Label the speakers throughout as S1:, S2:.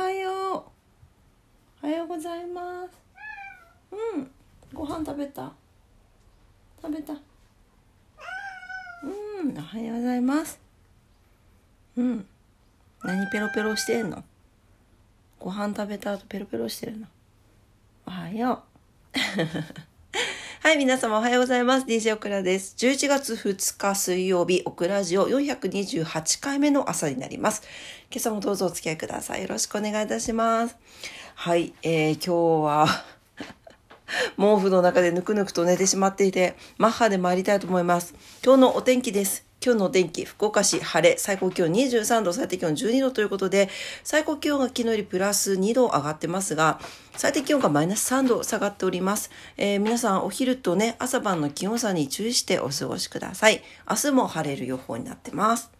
S1: はよう。おはようございます。うん。ご飯食べた？食べた？うん。おはようございます。うん。何ペロペロしてんの？ご飯食べた後ペロペロしてるの？おはよう。はい、皆様おはようございます。DJ オクラです。11月2日水曜日、オクラジオ428回目の朝になります。今朝もどうぞお付き合いください。よろしくお願いいたします。はい、えー、今日は毛布の中でぬくぬくと寝てしまっていて、マッハで参りたいと思います。今日のお天気です。今日のお天気、福岡市晴れ、最高気温23度、最低気温12度ということで、最高気温が昨日よりプラス2度上がってますが、最低気温がマイナス3度下がっております。えー皆さんお昼とね、朝晩の気温差に注意してお過ごしください。明日も晴れる予報になってます。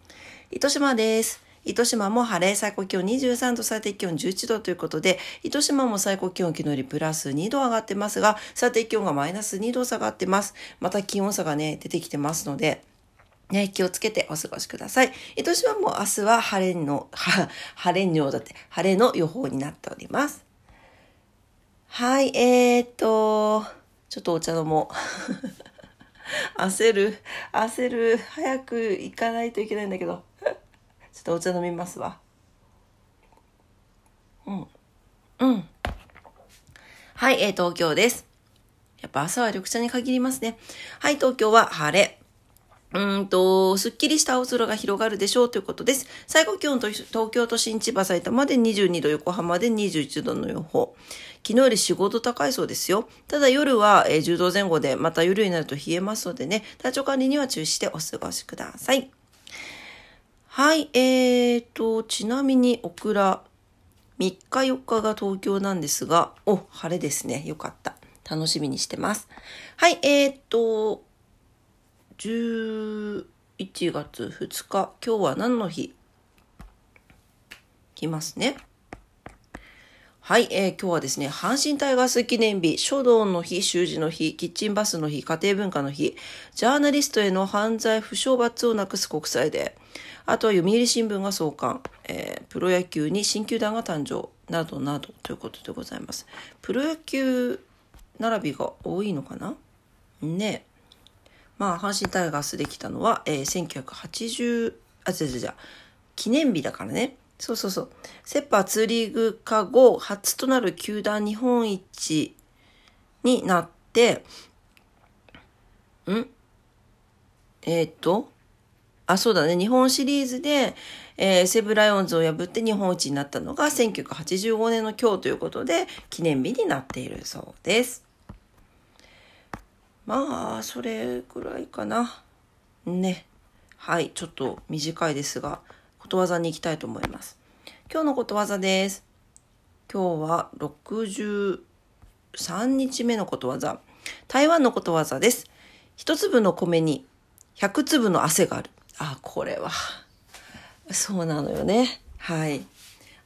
S1: 糸島です。糸島も晴れ、最高気温23度、最低気温11度ということで、糸島も最高気温昨日よりプラス2度上がってますが、最低気温がマイナス2度下がってます。また気温差がね、出てきてますので、ね、気をつけてお過ごしください。糸島も明日は晴れの、は、晴れのだって、晴れの予報になっております。はい、えーっと、ちょっとお茶飲もう。焦る、焦る、早く行かないといけないんだけど。ちょっとお茶飲みますわ。うん。うん。はい、えー、東京です。やっぱ朝は緑茶に限りますね。はい、東京は晴れ。うんと、すっきりした青空が広がるでしょうということです。最高気温と東京都心、千葉、埼玉で22度、横浜で21度の予報。昨日より4、5度高いそうですよ。ただ夜はえー10度前後で、また夜になると冷えますのでね、体調管理には注意してお過ごしください。はい、えーと、ちなみにオクラ、3日4日が東京なんですが、お、晴れですね。よかった。楽しみにしてます。はい、えーと、11月2日、今日は何の日？来ますね。はい、えー今日はですね、阪神タイガース記念日、書道の日、習字の日、キッチンバスの日、家庭文化の日、ジャーナリストへの犯罪不償罰をなくす国際デー、あとは読売新聞が創刊、えープロ野球に新球団が誕生、などなどということでございます。プロ野球並びが多いのかな？ねまあ、阪神タイガースできたのは、えー、1980、あ、違う違う違う、記念日だからね。そうそうそう。セッパーツーリーグ化後、初となる球団日本一になって、ん？えーっと、あ、そうだね。日本シリーズで、えー西武ライオンズを破って日本一になったのが1985年の今日ということで、記念日になっているそうです。まあ、それぐらいかな。ね。はい、ちょっと短いですが、ことわざに行きたいと思います。今日のことわざです。今日は63日目のことわざ。台湾のことわざです。一粒の米に100粒の汗がある。あ、これは、そうなのよね。はい。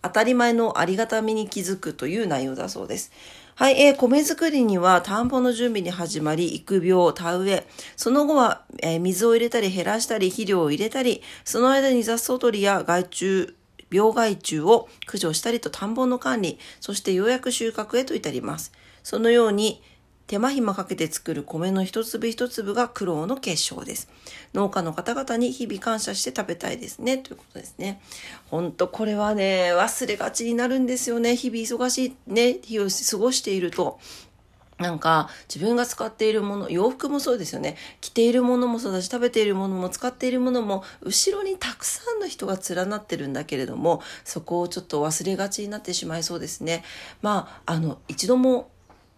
S1: 当たり前のありがたみに気づくという内容だそうです。はい、えー米作りには田んぼの準備に始まり、育苗、田植え、その後は、えー水を入れたり減らしたり、肥料を入れたり、その間に雑草取りや害虫、病害虫を駆除したりと田んぼの管理、そしてようやく収穫へと至ります。そのように、手間暇かけて作る米の一粒一粒が苦労の結晶です。農家の方々に日々感謝して食べたいですね。ということですね。ほんとこれはね、忘れがちになるんですよね。日々忙しいね、日を過ごしていると。なんか自分が使っているもの、洋服もそうですよね。着ているものもそうだし、食べているものも使っているものも、後ろにたくさんの人が連なってるんだけれども、そこをちょっと忘れがちになってしまいそうですね。まあ、あの、一度も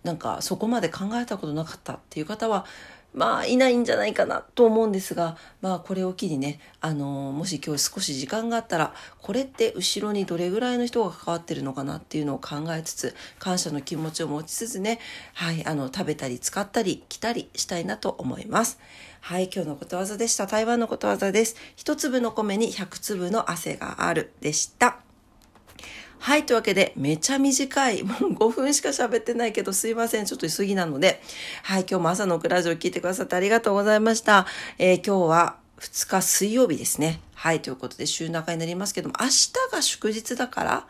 S1: なんかそこまで考えたことなかったっていう方は、まあいないんじゃないかなと思うんですが、まあこれを機にね、あのもし今日少し時間があったら、これって後ろにどれぐらいの人が関わってるのかなっていうのを考えつつ、感謝の気持ちを持ちつつね、はい、あの食べたり使ったり着たりしたいなと思います。はい、今日のことわざでした。台湾のことわざです。一粒の米に100粒の汗があるでした。はい。というわけで、めちゃ短い。もう5分しか喋ってないけど、すいません。ちょっと急ぎなので。はい。今日も朝のクラジオ聞いてくださってありがとうございました。えー今日は2日水曜日ですね。はい。ということで、週中になりますけども、明日が祝日だから、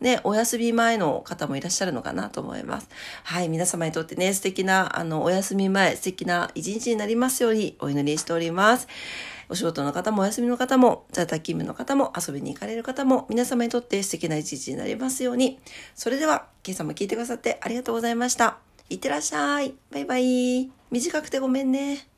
S1: ね、お休み前の方もいらっしゃるのかなと思います。はい、皆様にとってね、素敵な、あの、お休み前、素敵な一日になりますようにお祈りしております。お仕事の方もお休みの方も、在宅勤務の方も、遊びに行かれる方も、皆様にとって素敵な一日になりますように。それでは、今朝も聞いてくださってありがとうございました。いってらっしゃい。バイバイ。短くてごめんね。